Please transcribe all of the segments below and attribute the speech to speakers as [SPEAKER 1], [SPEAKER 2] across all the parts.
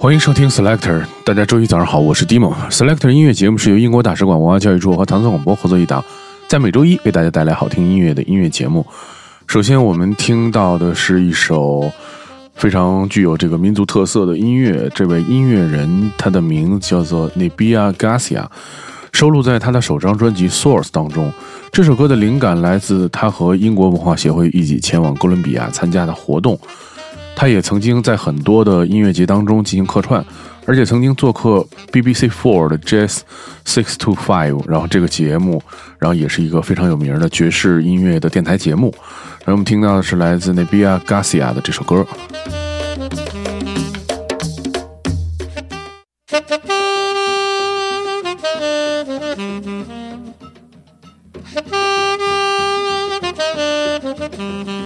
[SPEAKER 1] 欢迎收听 Selector，大家周一早上好，我是 Dimo。Selector 音乐节目是由英国大使馆文化教育处和唐宋广播合作一档，在每周一为大家带来好听音乐的音乐节目。首先，我们听到的是一首非常具有这个民族特色的音乐。这位音乐人，他的名字叫做 Nabia Garcia，收录在他的首张专辑《Source》当中。这首歌的灵感来自他和英国文化协会一起前往哥伦比亚参加的活动。他也曾经在很多的音乐节当中进行客串，而且曾经做客 BBC Four 的 Jazz Six to Five，然后这个节目，然后也是一个非常有名的爵士音乐的电台节目。然后我们听到的是来自 Nabia Garcia 的这首歌。接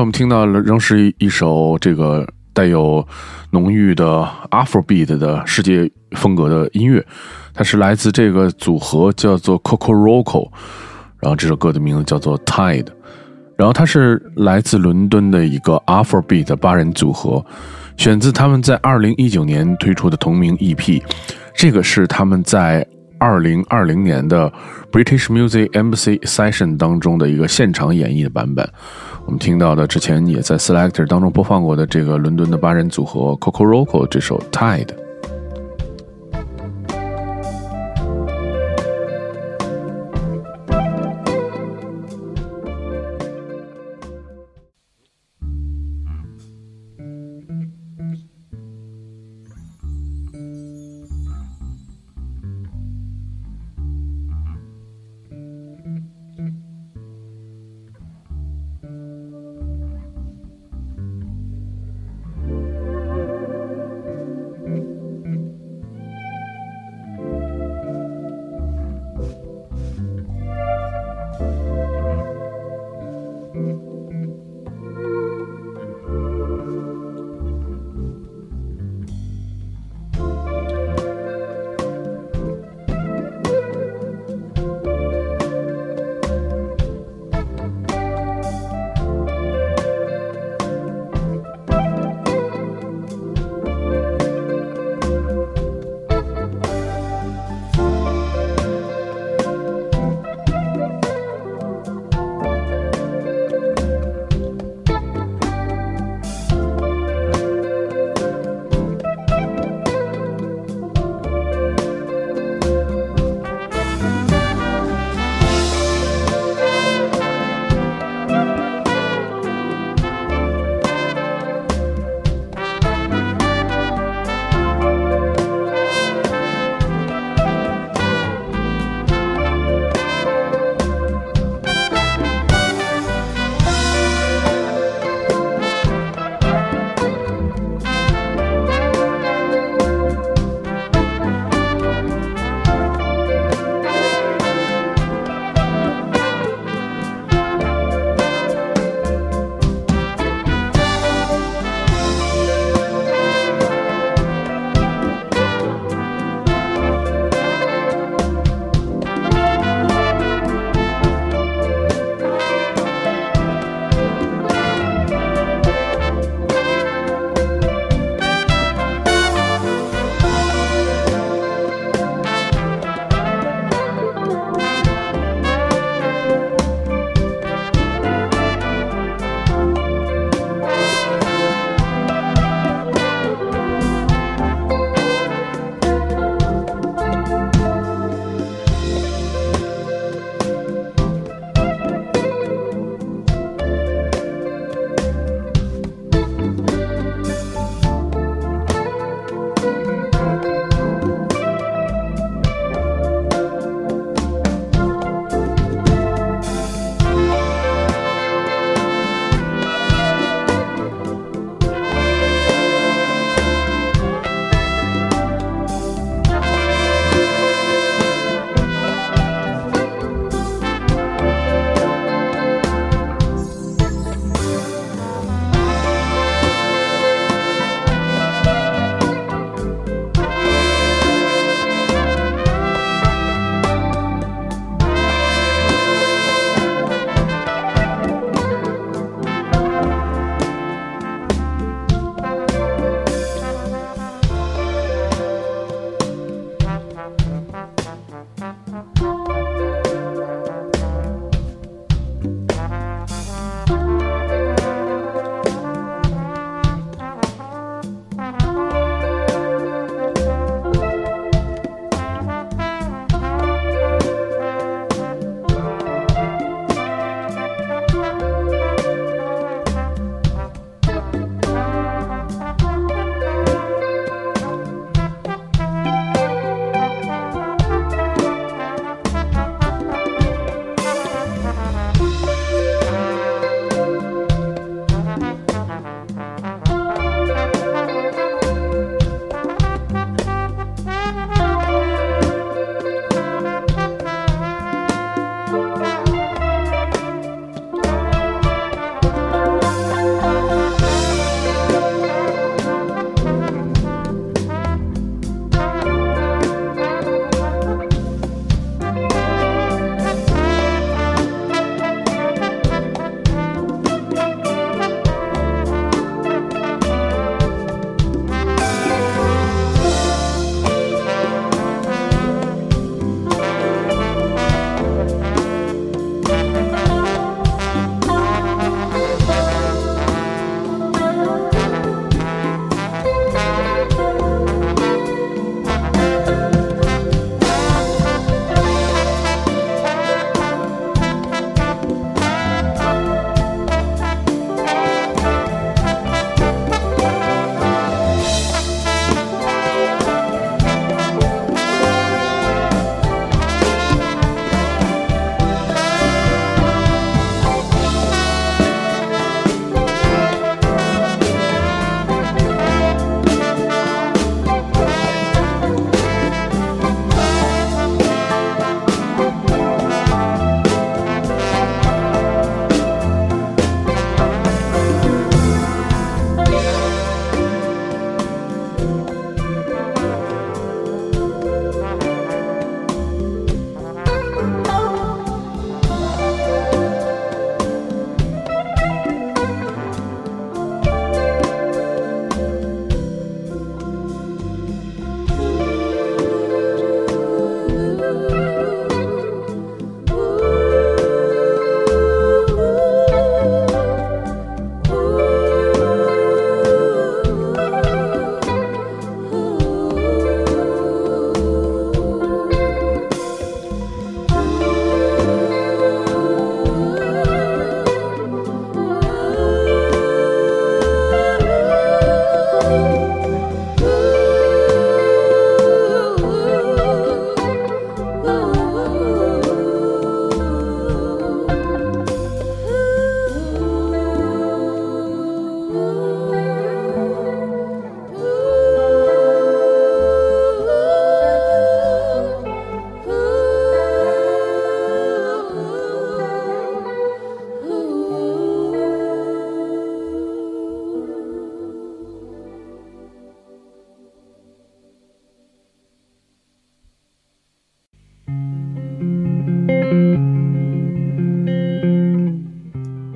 [SPEAKER 1] 我们听到了仍是一首这个带有浓郁的 Afrobeat 的世界风格的音乐，它是来自这个组合叫做 Coco Roco，然后这首歌的名字叫做 Tide，然后它是来自伦敦的一个 Afrobeat 八人组合，选自他们在二零一九年推出的同名 EP，这个是他们在二零二零年的 British Music Embassy Session 当中的一个现场演绎的版本。我们听到的之前也在 Selector 当中播放过的这个伦敦的八人组合 Coco Roco 这首 Tide。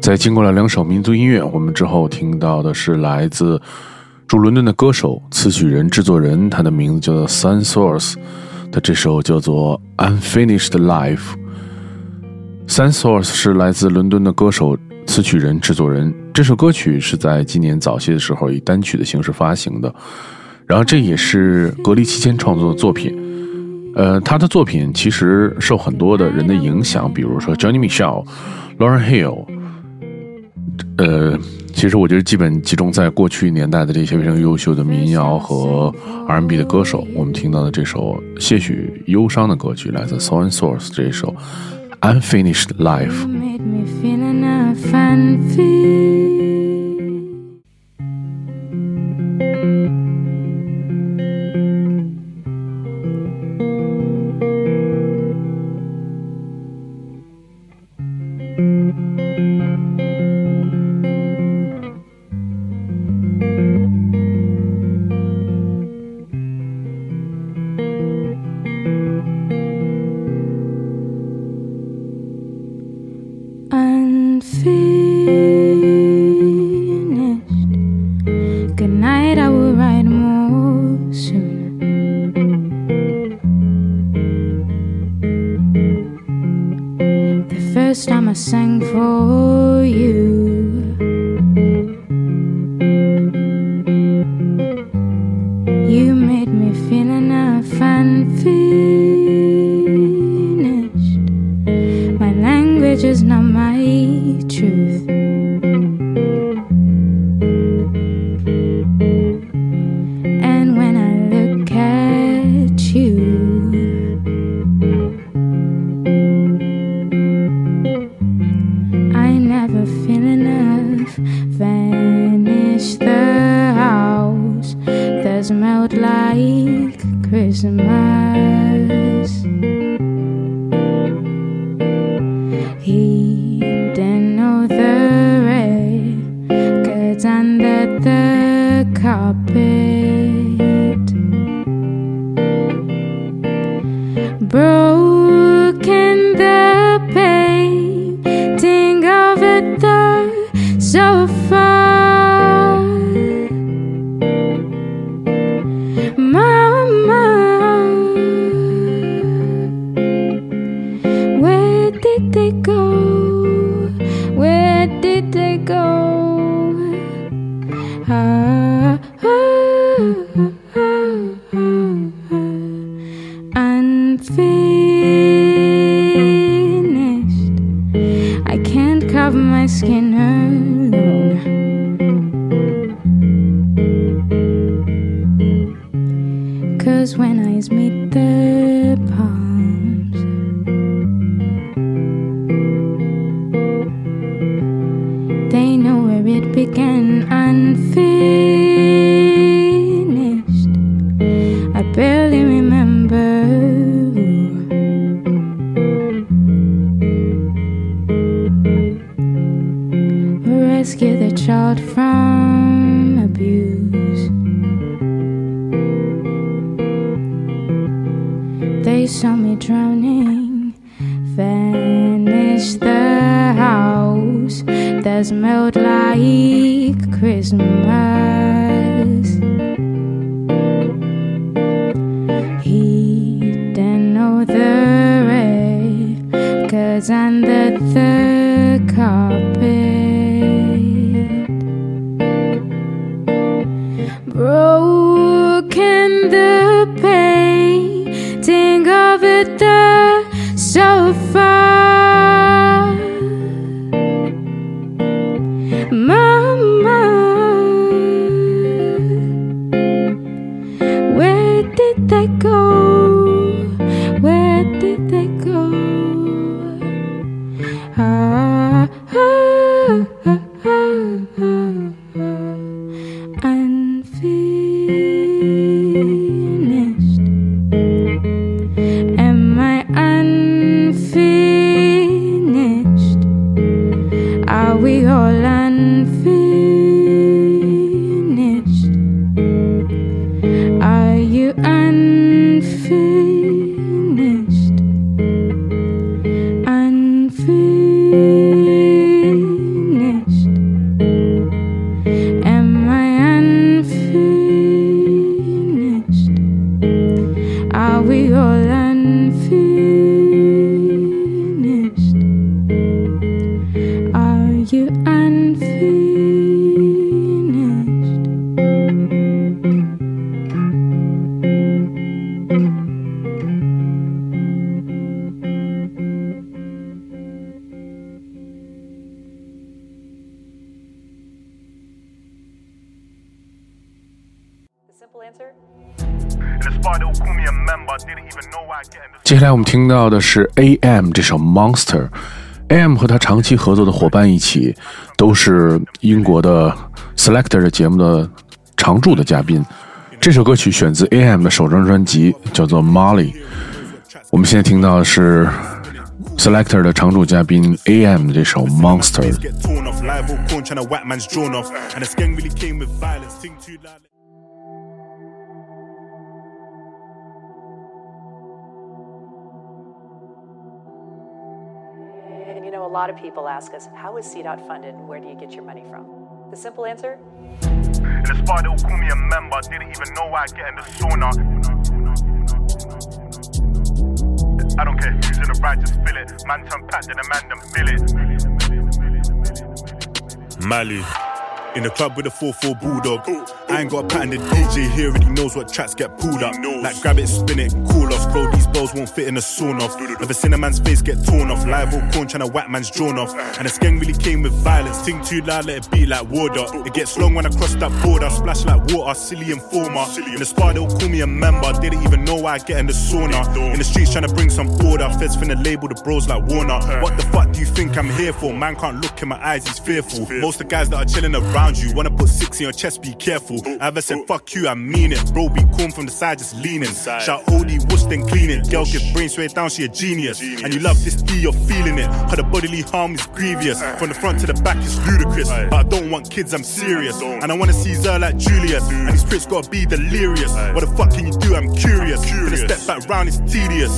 [SPEAKER 2] 在经过了两首民族音乐，我们之后听到的是来自驻伦敦的歌手、词曲人、制作人，他的名字叫做 Sun Source 的这首叫做《Unfinished Life》。Sun Source 是来自伦敦的歌手、词曲人、制作人。这首歌曲是在今年早些的时候以单曲的形式发行的，然后这也是隔离期间创作的作品。呃，他的作品其实受很多的人的影响，比如说 Johnny m i c h e l l、Lauren Hill。呃，其实我觉得基本集中在过去年代的这些非常优秀的民谣和 R&B 的歌手。我们听到的这首些许忧伤的歌曲，来自 Soul and Source 这一首《Unfinished Life》。
[SPEAKER 1] can feel
[SPEAKER 2] far parents get their child from abuse. They saw me drowning, vanished the house that smelled like Christmas. let go.
[SPEAKER 1] 来我们听到的是 A.M 这首 Monster。A.M 和他长期合作的伙伴一起，都是英国的 Selector 的节目的常驻的嘉宾。这首歌曲选自 A.M 的首张专辑，叫做 Molly。我们现在听到的是 Selector 的常驻嘉宾 A.M 这首 Monster。
[SPEAKER 3] A lot of people ask us, how is CDOT funded and where do you get your money from? The simple answer? In the spot, they'll call me a member. Didn't even know why I get in the sauna. I don't care who's in the right, just fill it. Man turn packed, then the man them fill it. Mali. In the club with a 4-4 bulldog. I ain't got a pattern, the DJ here already knows what tracks get pulled up. Like grab it, spin it, cool off. Bro, these bells won't fit in a sawn off. Never seen a man's face get torn off. Live or corn trying to whack man's drawn off. And the skeng really came with violence. Think too loud, let it be like water. It gets long when I cross that border. Splash like water, silly informer. In the spot, they'll call me a member. Didn't even know why I get in the sauna. In the streets trying to bring some order. Feds finna label the bros like Warner. What the fuck do you think I'm here for? Man can't look in my eyes, he's fearful. Most of the guys that are chilling around you wanna put six in your chest, be careful. I ever said fuck you, I mean it. Bro, be calm from the side, just leaning. Shout Odie, whoosh, then clean it. Girl, give brain straight down, she a genius. And you love this D, you're feeling it. How the bodily harm is grievous. From the front to the back, it's ludicrous. But I don't want kids, I'm serious. And I wanna see Zer like Julius. And these crits gotta be delirious. What the fuck can you do? I'm curious. Gonna step back round, it's tedious.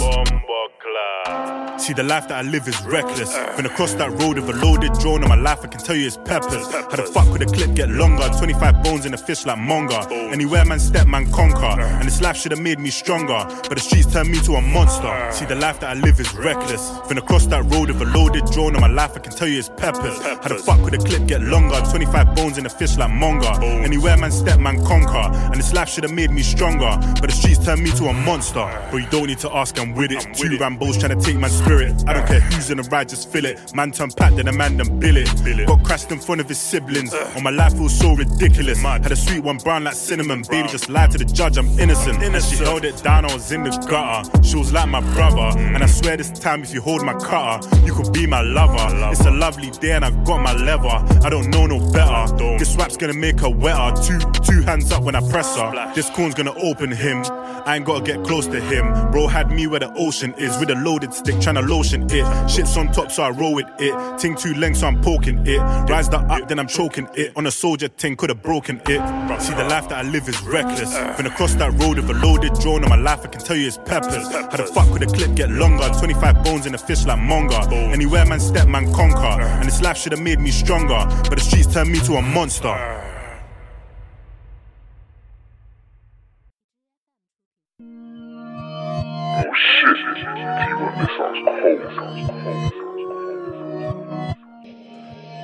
[SPEAKER 3] See, the life that I live is reckless. When across that road with a loaded drone on my life, I can tell you it's peppers. How the fuck could a clip get longer? 25 bones in a fish like Monga. Anywhere man step, man conquer. And this life should have made me stronger. But the streets turned me to a monster. See, the life that I live is reckless. When across that road with a loaded drone on my life, I can tell you it's peppers. How the fuck could a clip get longer? 25 bones in a fish like Monga. Anywhere man step, man conquer. And this life should have made me stronger. But the streets turned me to a monster. But you don't need to ask, I'm with it. Two Rambos trying to take my spirit. I don't care who's in the ride, just feel it. Man turn packed, then a man them bill it. Got crashed in front of his siblings. On my life feels so ridiculous. Had a sweet one brown like cinnamon. Baby just lied to the judge, I'm innocent. And she held it down, I was in the gutter. She was like my brother. And I swear this time, if you hold my cutter, you could be my lover. It's a lovely day and I got my lever. I don't know no better. This swap's gonna make her wetter. Two two hands up when I press her. This corn's gonna open him. I ain't gotta get close to him. Bro had me where the ocean is with a loaded stick, trying to lotion it. Shit's on top, so I roll with it. Ting too length, so I'm poking it. Rise that up, then I'm choking it. On a soldier ting, could've broken it. See, the life that I live is reckless. When across that road with a loaded drone on my life, I can tell you it's peppers. How the fuck could a clip get longer? 25 bones in a fish like Monga. Anywhere man step, man conquer. And this life should've made me stronger. But the streets turned me to a monster.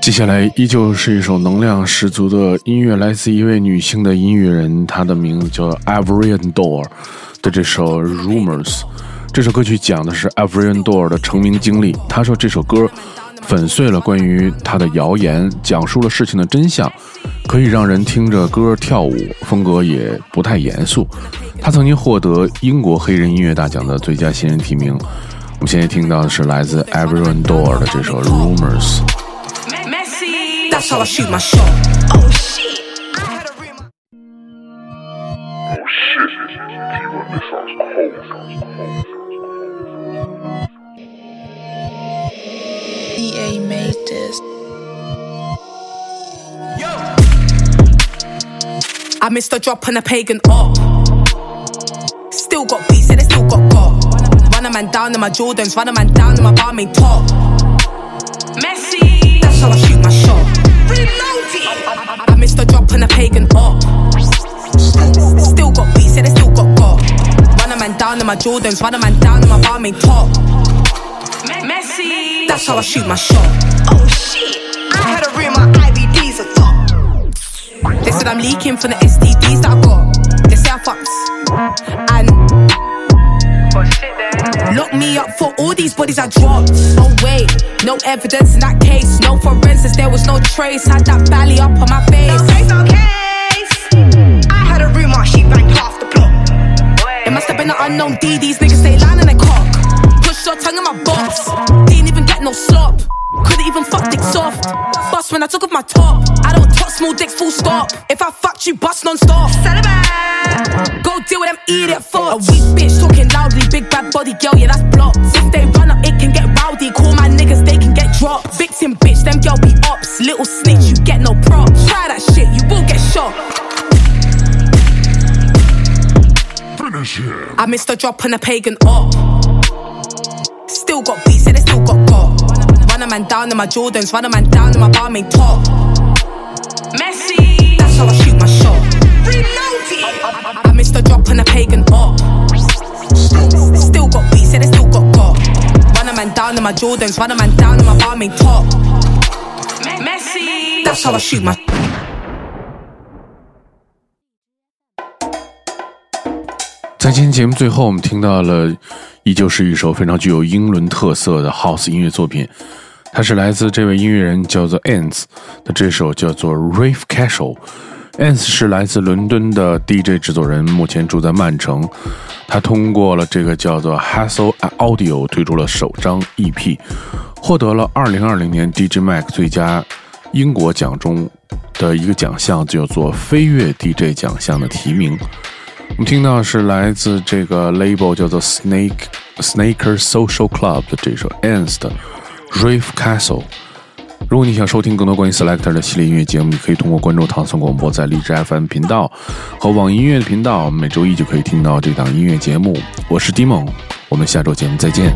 [SPEAKER 1] 接下来依旧是一首能量十足的音乐，来自一位女性的音乐人，她的名字叫 Avrian Door 的这首 Rumors。这首歌曲讲的是 Avrian Door 的成名经历。她说这首歌粉碎了关于他的谣言，讲述了事情的真相，可以让人听着歌跳舞，风格也不太严肃。他曾经获得英国黑人音乐大奖的最佳新人提名。我们现在听到的是来自 Everyone Door 的这首 Rumors。I missed a drop on a pagan up. Still got beats, yeah, they still got got. Run a man down in my Jordans, run a man down in my barmaid top. Messi, that's how I shoot my shot. Reloaded. I, I, I missed a drop on a pagan up. Still got beats, yeah, they still got got. Run a man down in my Jordans, run a man down in my barmaid top. Messi, that's how I shoot my shot. Oh shit, I had a ring, they said I'm leaking from the STDs that I got. They say I fucked And. Lock me up for all these bodies I dropped. No way, no evidence in that case. No forensics, there was no trace. Had that belly up on my face. No case, no case. I had a rumor, she
[SPEAKER 4] banged half the plot. It must have been an unknown D, these niggas. Fuck dick soft. Bust when I took off my top. I don't talk small dicks, full stop. If I fucked you, bust non stop. Go deal with them idiot fucks. A weak bitch talking loudly, big bad body girl, yeah, that's blocked. If they run up, it can get rowdy. Call my niggas, they can get dropped. Victim bitch, them girl be ops. Little snitch, you get no props. Try that shit, you will get shot. Finish him. I missed a drop on a pagan op. Still got beats, man down in my Jordans, run a man down in my barmaid top. Messi, that's how I shoot my shot. Reloaded. I missed a drop on a pagan op. Still got beats, yeah, they still got got. Run a man down in my Jordans, run a man down in my barmaid top. Messi, that's how I shoot my.
[SPEAKER 1] 在今天节目最后，我们听到了，依旧是一首非常具有英伦特色的 House 音乐作品， 它是来自这位音乐人叫做 Ants 的这首叫做 Rave Casual。Ants 是来自伦敦的 DJ 制作人，目前住在曼城。他通过了这个叫做 Hassle Audio 推出了首张 EP，获得了2020年 DJ Mag 最佳英国奖中的一个奖项，叫做飞跃 DJ 奖项的提名。我们听到是来自这个 label 叫做 Snake Snaker Social Club 的这首 Ants 的 Rave Castle。如果你想收听更多关于 Selector 的系列音乐节目，你可以通过关注唐宋广播在荔枝 FM 频道和网易音乐频道，每周一就可以听到这档音乐节目。我是 Dimon，我们下周节目再见。